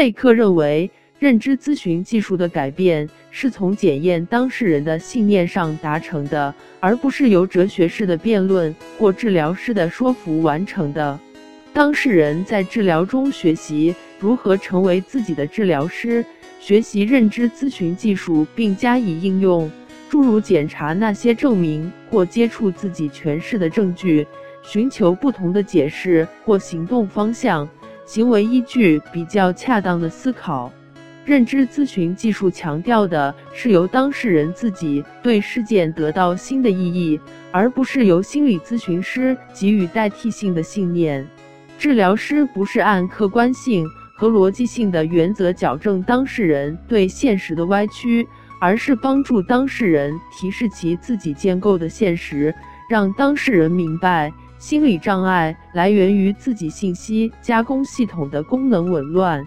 贝克认为，认知咨询技术的改变是从检验当事人的信念上达成的，而不是由哲学式的辩论或治疗师的说服完成的。当事人在治疗中学习如何成为自己的治疗师，学习认知咨询技术并加以应用，诸如检查那些证明或接触自己诠释的证据，寻求不同的解释或行动方向。行为依据比较恰当的思考，认知咨询技术强调的是由当事人自己对事件得到新的意义，而不是由心理咨询师给予代替性的信念。治疗师不是按客观性和逻辑性的原则矫正当事人对现实的歪曲，而是帮助当事人提示其自己建构的现实，让当事人明白。心理障碍来源于自己信息加工系统的功能紊乱。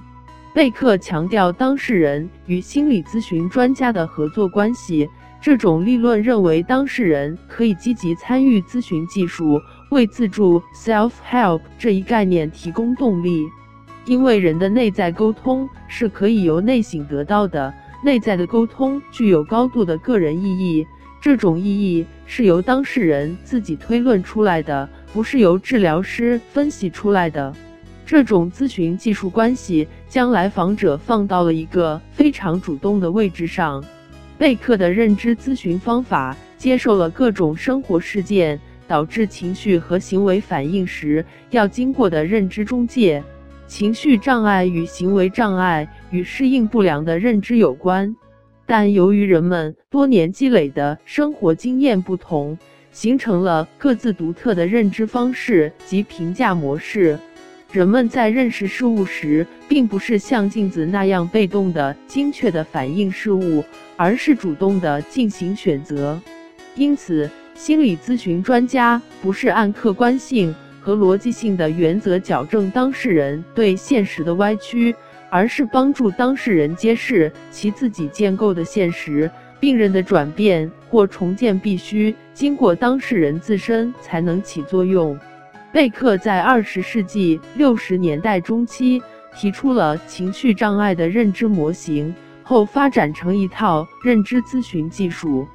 贝克强调当事人与心理咨询专家的合作关系。这种立论认为，当事人可以积极参与咨询技术，为自助 （self-help） 这一概念提供动力。因为人的内在沟通是可以由内省得到的，内在的沟通具有高度的个人意义。这种意义是由当事人自己推论出来的。不是由治疗师分析出来的，这种咨询技术关系将来访者放到了一个非常主动的位置上。贝克的认知咨询方法接受了各种生活事件导致情绪和行为反应时要经过的认知中介。情绪障碍与行为障碍与适应不良的认知有关，但由于人们多年积累的生活经验不同。形成了各自独特的认知方式及评价模式。人们在认识事物时，并不是像镜子那样被动的、精确的反映事物，而是主动的进行选择。因此，心理咨询专家不是按客观性和逻辑性的原则矫正当事人对现实的歪曲，而是帮助当事人揭示其自己建构的现实。病人的转变或重建必须经过当事人自身才能起作用。贝克在二十世纪六十年代中期提出了情绪障碍的认知模型，后发展成一套认知咨询技术。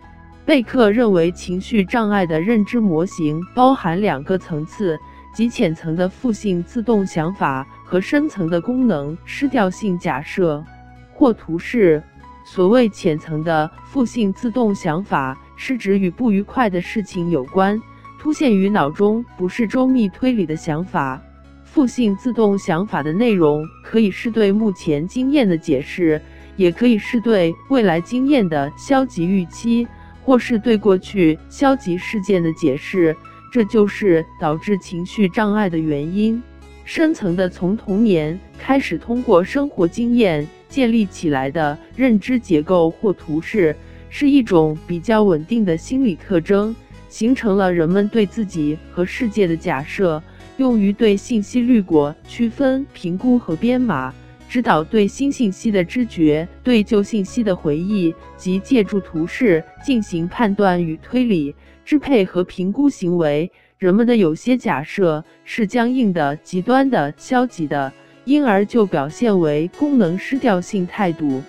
贝克认为，情绪障碍的认知模型包含两个层次，即浅层的负性自动想法和深层的功能失调性假设或图示。所谓浅层的负性自动想法，是指与不愉快的事情有关，突现于脑中，不是周密推理的想法。负性自动想法的内容可以是对目前经验的解释，也可以是对未来经验的消极预期，或是对过去消极事件的解释。这就是导致情绪障碍的原因。深层的，从童年开始，通过生活经验。建立起来的认知结构或图示是一种比较稳定的心理特征，形成了人们对自己和世界的假设，用于对信息滤过、区分、评估和编码，指导对新信息的知觉、对旧信息的回忆及借助图示进行判断与推理、支配和评估行为。人们的有些假设是僵硬的、极端的、消极的。因而就表现为功能失调性态度。